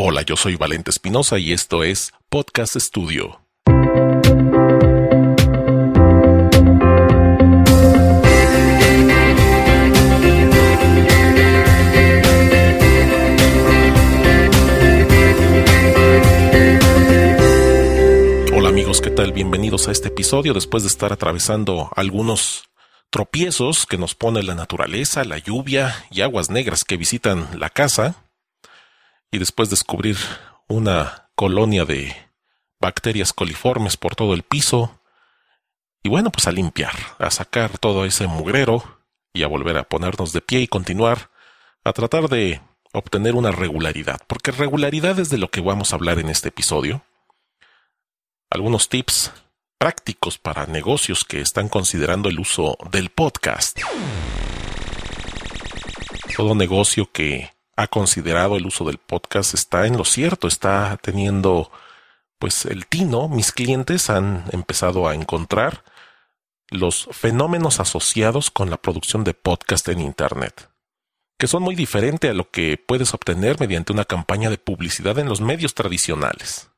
Hola, yo soy Valente Espinosa y esto es Podcast Studio. Hola amigos, ¿qué tal? Bienvenidos a este episodio después de estar atravesando algunos tropiezos que nos pone la naturaleza, la lluvia y aguas negras que visitan la casa y después descubrir una colonia de bacterias coliformes por todo el piso. Y bueno, pues a limpiar, a sacar todo ese mugrero y a volver a ponernos de pie y continuar a tratar de obtener una regularidad, porque regularidad es de lo que vamos a hablar en este episodio. Algunos tips prácticos para negocios que están considerando el uso del podcast. Todo negocio que ha considerado el uso del podcast está en lo cierto, está teniendo pues el tino, mis clientes han empezado a encontrar los fenómenos asociados con la producción de podcast en Internet, que son muy diferentes a lo que puedes obtener mediante una campaña de publicidad en los medios tradicionales.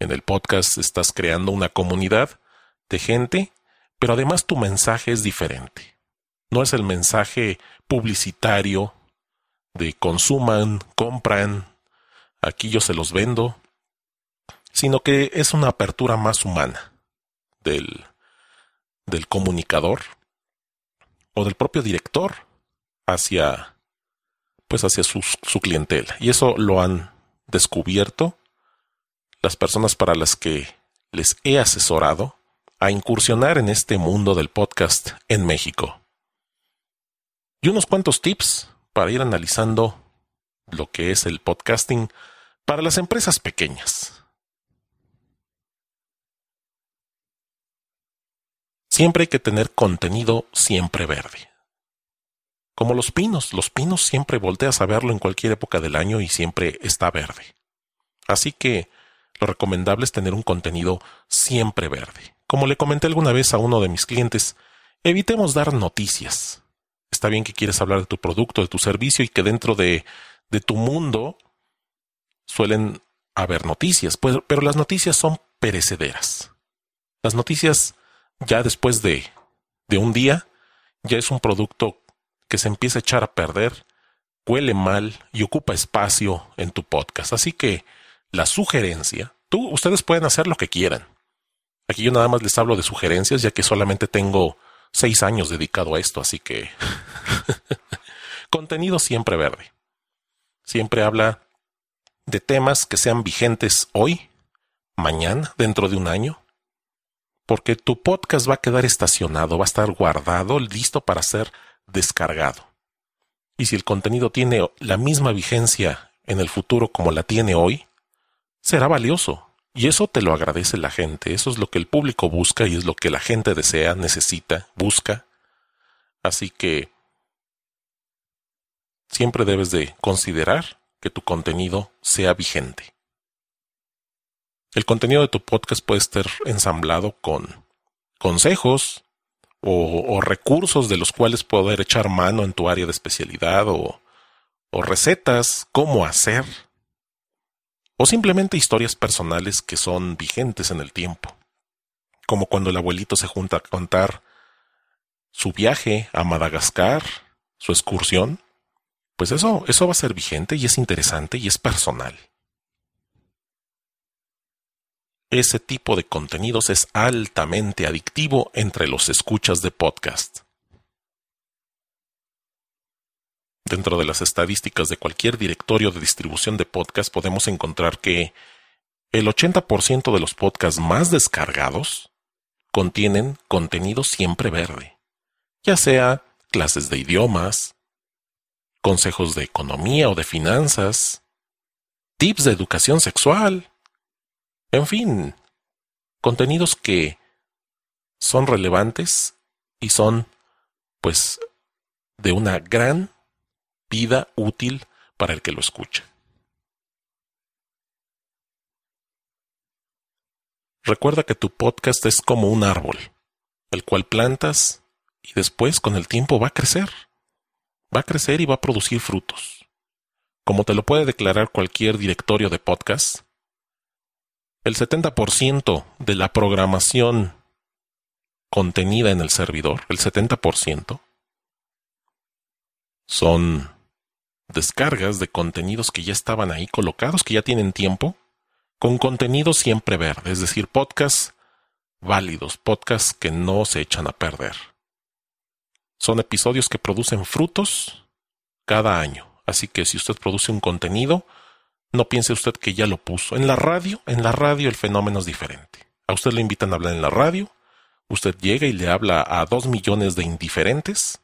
En el podcast estás creando una comunidad de gente, pero además tu mensaje es diferente. No es el mensaje publicitario de consuman, compran, aquí yo se los vendo, sino que es una apertura más humana del, del comunicador o del propio director hacia pues hacia su, su clientela. Y eso lo han descubierto las personas para las que les he asesorado a incursionar en este mundo del podcast en México. Y unos cuantos tips para ir analizando lo que es el podcasting para las empresas pequeñas. Siempre hay que tener contenido siempre verde. Como los pinos, los pinos siempre volteas a verlo en cualquier época del año y siempre está verde. Así que lo recomendable es tener un contenido siempre verde. Como le comenté alguna vez a uno de mis clientes, evitemos dar noticias está bien que quieres hablar de tu producto, de tu servicio y que dentro de, de tu mundo suelen haber noticias, pues, pero las noticias son perecederas. Las noticias ya después de, de un día ya es un producto que se empieza a echar a perder, huele mal y ocupa espacio en tu podcast. Así que la sugerencia, tú, ustedes pueden hacer lo que quieran. Aquí yo nada más les hablo de sugerencias, ya que solamente tengo seis años dedicado a esto, así que contenido siempre verde. Siempre habla de temas que sean vigentes hoy, mañana, dentro de un año, porque tu podcast va a quedar estacionado, va a estar guardado, listo para ser descargado. Y si el contenido tiene la misma vigencia en el futuro como la tiene hoy, será valioso. Y eso te lo agradece la gente, eso es lo que el público busca y es lo que la gente desea, necesita, busca. Así que siempre debes de considerar que tu contenido sea vigente. El contenido de tu podcast puede estar ensamblado con consejos o, recursos de los cuales poder echar mano en tu área de especialidad o, o recetas, cómo hacer o simplemente historias personales que son vigentes en el tiempo, como cuando el abuelito se junta a contar su viaje a Madagascar, su excursión, pues eso, eso va a ser vigente y es interesante y es personal. Ese tipo de contenidos es altamente adictivo entre los escuchas de podcast. Dentro de las estadísticas de cualquier directorio de distribución de podcast podemos encontrar que el 80% de los podcasts más descargados contienen contenido siempre verde, ya sea clases de idiomas, consejos de economía o de finanzas, tips de educación sexual, en fin, contenidos que son relevantes y son, pues, de una gran vida útil para el que lo escucha. Recuerda que tu podcast es como un árbol, el cual plantas y después con el tiempo va a crecer. Va a crecer y va a producir frutos. como te lo puede declarar cualquier directorio de podcast, el 70% de la programación contenida en el servidor, el 70%, son descargas de contenidos que ya estaban ahí colocados, que ya tienen tiempo, con contenido siempre verde, es decir, podcasts válidos, podcasts que no se echan a perder. Son episodios que producen frutos cada año. Así que si usted produce un contenido, no piense usted que ya lo puso. En la radio, en la radio el fenómeno es diferente. A usted le invitan a hablar en la radio, usted llega y le habla a dos millones de indiferentes,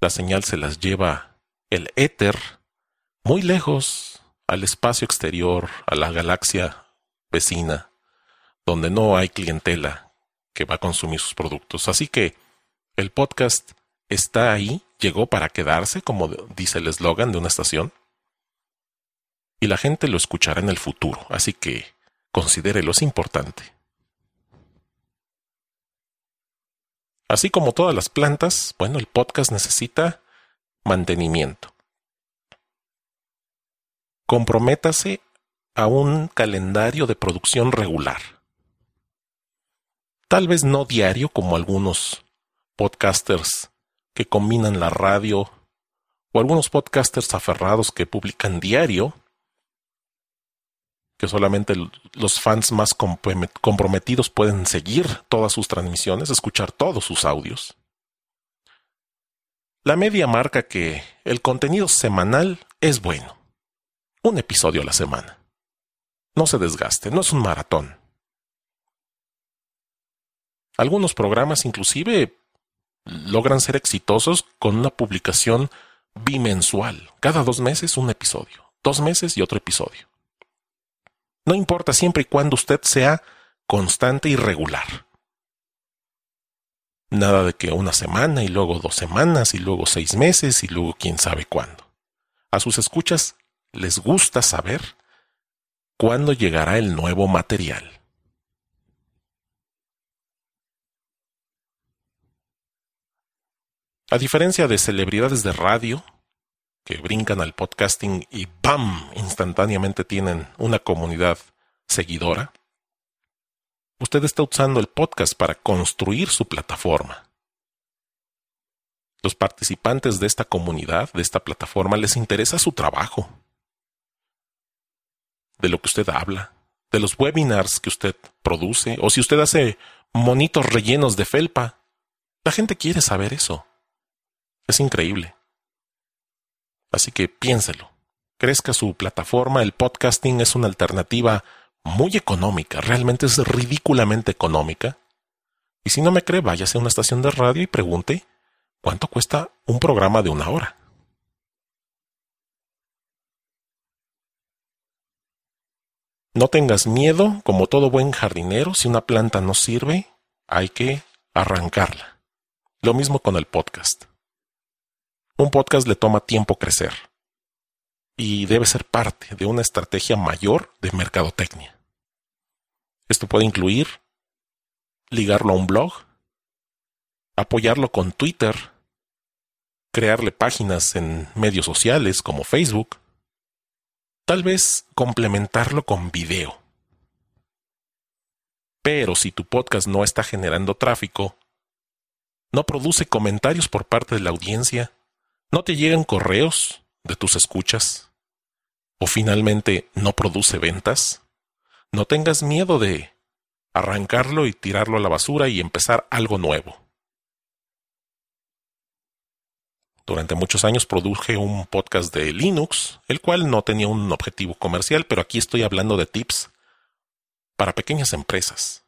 la señal se las lleva el éter muy lejos al espacio exterior, a la galaxia vecina, donde no hay clientela que va a consumir sus productos. Así que el podcast está ahí, llegó para quedarse, como dice el eslogan de una estación, y la gente lo escuchará en el futuro, así que considérelo es importante. Así como todas las plantas, bueno, el podcast necesita mantenimiento. Comprométase a un calendario de producción regular. Tal vez no diario como algunos podcasters que combinan la radio o algunos podcasters aferrados que publican diario, que solamente los fans más comprometidos pueden seguir todas sus transmisiones, escuchar todos sus audios. La media marca que el contenido semanal es bueno. Un episodio a la semana. No se desgaste, no es un maratón. Algunos programas inclusive logran ser exitosos con una publicación bimensual. Cada dos meses un episodio. Dos meses y otro episodio. No importa siempre y cuando usted sea constante y regular. Nada de que una semana y luego dos semanas y luego seis meses y luego quién sabe cuándo. A sus escuchas les gusta saber cuándo llegará el nuevo material. A diferencia de celebridades de radio, que brincan al podcasting y ¡bam! instantáneamente tienen una comunidad seguidora, usted está usando el podcast para construir su plataforma. Los participantes de esta comunidad, de esta plataforma, les interesa su trabajo, de lo que usted habla, de los webinars que usted produce, o si usted hace monitos rellenos de felpa. La gente quiere saber eso. Es increíble. Así que piénselo. Crezca su plataforma, el podcasting es una alternativa muy económica, realmente es ridículamente económica. Y si no me cree, váyase a una estación de radio y pregunte cuánto cuesta un programa de una hora. No tengas miedo, como todo buen jardinero, si una planta no sirve, hay que arrancarla. Lo mismo con el podcast. Un podcast le toma tiempo crecer y debe ser parte de una estrategia mayor de mercadotecnia. Esto puede incluir ligarlo a un blog, apoyarlo con Twitter, crearle páginas en medios sociales como Facebook, tal vez complementarlo con video. Pero si tu podcast no está generando tráfico, no produce comentarios por parte de la audiencia, ¿No te llegan correos de tus escuchas? ¿O finalmente no produce ventas? No tengas miedo de arrancarlo y tirarlo a la basura y empezar algo nuevo. Durante muchos años produje un podcast de Linux, el cual no tenía un objetivo comercial, pero aquí estoy hablando de tips para pequeñas empresas.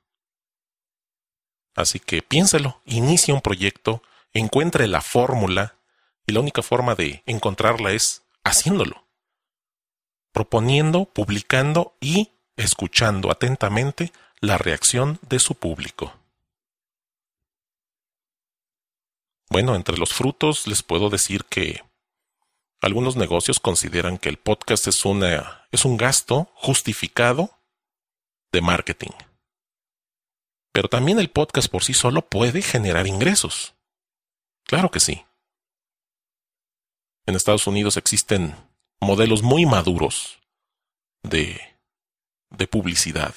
Así que piénselo, inicia un proyecto, encuentre la fórmula y la única forma de encontrarla es haciéndolo. Proponiendo, publicando y escuchando atentamente la reacción de su público. Bueno, entre los frutos les puedo decir que algunos negocios consideran que el podcast es, una, es un gasto justificado de marketing. Pero también el podcast por sí solo puede generar ingresos. Claro que sí. En Estados Unidos existen modelos muy maduros de, de publicidad.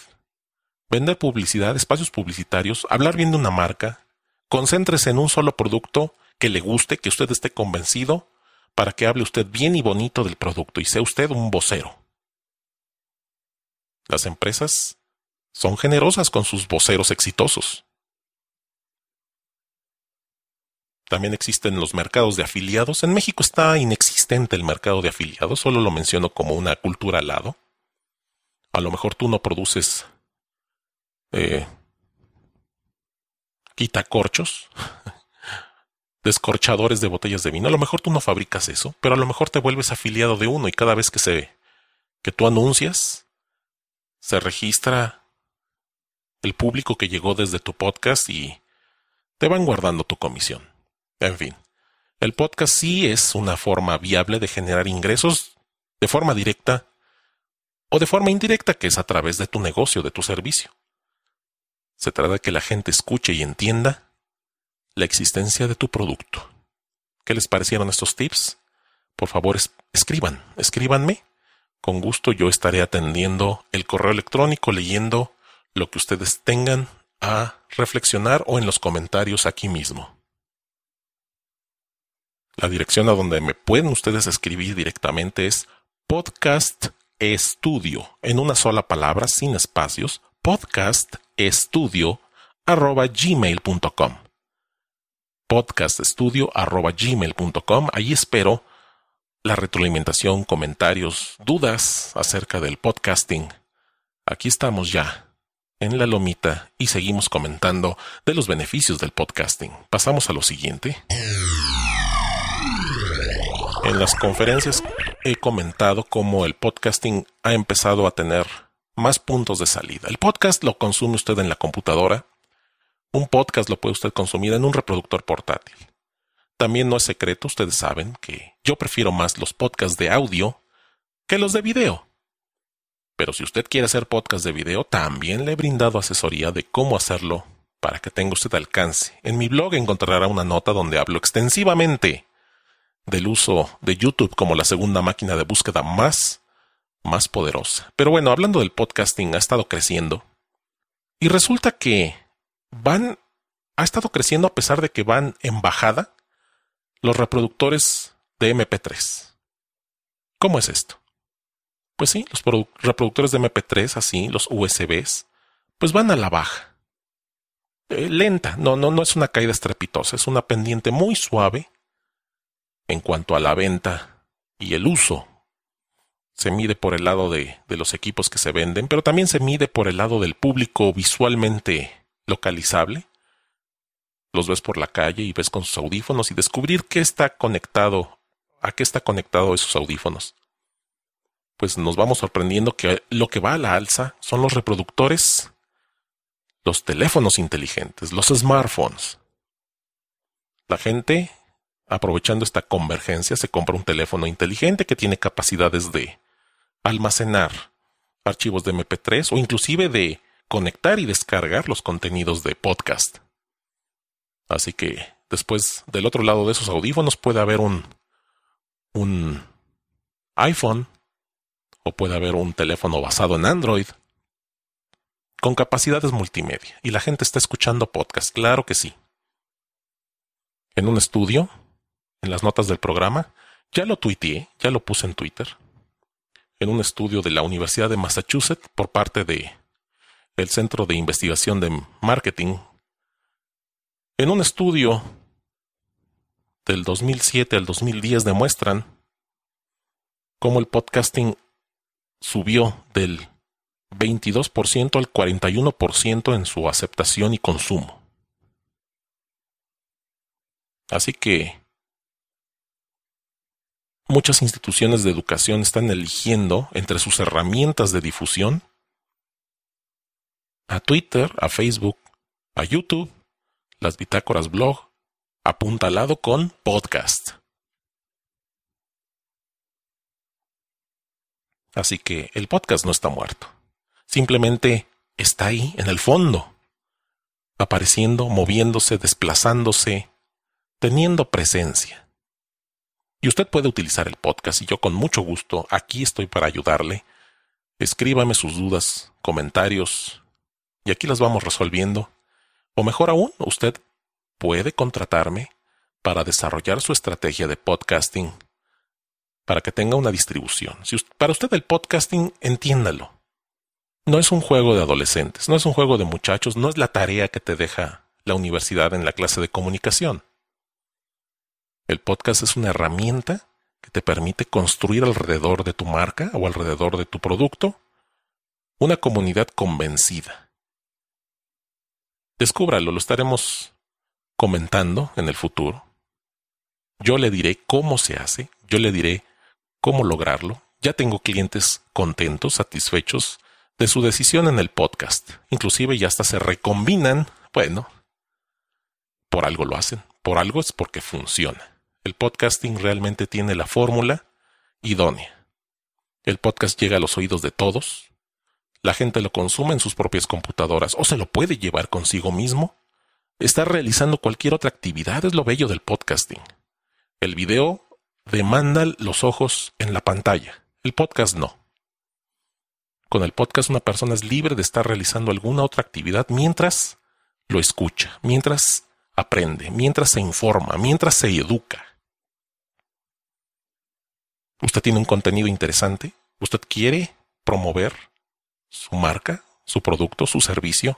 Vender publicidad, espacios publicitarios, hablar bien de una marca, concéntrese en un solo producto que le guste, que usted esté convencido, para que hable usted bien y bonito del producto y sea usted un vocero. Las empresas son generosas con sus voceros exitosos. También existen los mercados de afiliados. En México está inexistente el mercado de afiliados, solo lo menciono como una cultura al lado. A lo mejor tú no produces eh, quitacorchos, descorchadores de botellas de vino. A lo mejor tú no fabricas eso, pero a lo mejor te vuelves afiliado de uno y cada vez que se que tú anuncias se registra el público que llegó desde tu podcast y te van guardando tu comisión. En fin, el podcast sí es una forma viable de generar ingresos de forma directa o de forma indirecta, que es a través de tu negocio, de tu servicio. Se trata de que la gente escuche y entienda la existencia de tu producto. ¿Qué les parecieron estos tips? Por favor, escriban, escríbanme. Con gusto yo estaré atendiendo el correo electrónico, leyendo lo que ustedes tengan a reflexionar o en los comentarios aquí mismo. La dirección a donde me pueden ustedes escribir directamente es podcast estudio en una sola palabra sin espacios podcast estudio gmail.com podcast estudio arroba gmail.com ahí espero la retroalimentación, comentarios, dudas acerca del podcasting. Aquí estamos ya en la lomita y seguimos comentando de los beneficios del podcasting. Pasamos a lo siguiente. En las conferencias he comentado cómo el podcasting ha empezado a tener más puntos de salida. El podcast lo consume usted en la computadora. Un podcast lo puede usted consumir en un reproductor portátil. También no es secreto, ustedes saben que yo prefiero más los podcasts de audio que los de video. Pero si usted quiere hacer podcast de video, también le he brindado asesoría de cómo hacerlo para que tenga usted alcance. En mi blog encontrará una nota donde hablo extensivamente del uso de YouTube como la segunda máquina de búsqueda más, más poderosa. Pero bueno, hablando del podcasting, ha estado creciendo. Y resulta que van, ha estado creciendo a pesar de que van en bajada los reproductores de MP3. ¿Cómo es esto? Pues sí, los reproductores de MP3, así, los USBs, pues van a la baja. Eh, lenta, no, no, no es una caída estrepitosa, es una pendiente muy suave en cuanto a la venta y el uso. Se mide por el lado de, los equipos que se venden, pero también se mide por el lado del público visualmente localizable. Los ves por la calle y ves con sus audífonos y descubrir qué está conectado, a qué está conectado esos audífonos. Pues nos vamos sorprendiendo que lo que va a la alza son los reproductores, los teléfonos inteligentes, los smartphones. La gente aprovechando esta convergencia, se compra un teléfono inteligente que tiene capacidades de almacenar archivos de MP3 o inclusive de conectar y descargar los contenidos de podcast. Así que después del otro lado de esos audífonos puede haber un, un iPhone o puede haber un teléfono basado en Android con capacidades multimedia. Y la gente está escuchando podcast, claro que sí. En un estudio en las notas del programa. Ya lo tuiteé, ya lo puse en Twitter. En un estudio de la Universidad de Massachusetts por parte de el Centro de Investigación de Marketing. En un estudio del 2007 al 2010 demuestran cómo el podcasting subió del 22% al 41% en su aceptación y consumo. Así que muchas instituciones de educación están eligiendo entre sus herramientas de difusión a Twitter, a Facebook, a YouTube, las bitácoras blog, apuntalado con podcast. Así que el podcast no está muerto. Simplemente está ahí, en el fondo, apareciendo, moviéndose, desplazándose, teniendo presencia. Y usted puede utilizar el podcast y yo con mucho gusto aquí estoy para ayudarle. Escríbame sus dudas, comentarios y aquí las vamos resolviendo. O mejor aún, usted puede contratarme para desarrollar su estrategia de podcasting para que tenga una distribución. Si para usted el podcasting, entiéndalo. No es un juego de adolescentes, no es un juego de muchachos, no es la tarea que te deja la universidad en la clase de comunicación. El podcast es una herramienta que te permite construir alrededor de tu marca o alrededor de tu producto una comunidad convencida. Descúbralo, lo estaremos comentando en el futuro. Yo le diré cómo se hace, yo le diré cómo lograrlo. Ya tengo clientes contentos, satisfechos de su decisión en el podcast. Inclusive ya hasta se recombinan. Bueno, por algo lo hacen, por algo es porque funciona el podcasting realmente tiene la fórmula idónea. El podcast llega a los oídos de todos, la gente lo consume en sus propias computadoras o se lo puede llevar consigo mismo. Está realizando cualquier otra actividad es lo bello del podcasting. El video demanda los ojos en la pantalla, el podcast no. Con el podcast una persona es libre de estar realizando alguna otra actividad mientras lo escucha, mientras aprende, mientras se informa, mientras se educa usted tiene un contenido interesante, usted quiere promover su marca, su producto, su servicio.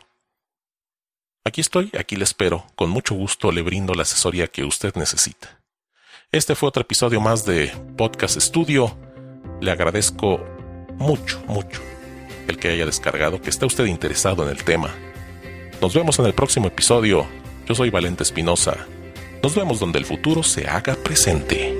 Aquí estoy, aquí le espero, con mucho gusto le brindo la asesoría que usted necesita. Este fue otro episodio más de Podcast Studio. Le agradezco mucho, mucho el que haya descargado, que esté usted interesado en el tema. Nos vemos en el próximo episodio. Yo soy Valente Espinosa. Nos vemos donde el futuro se haga presente.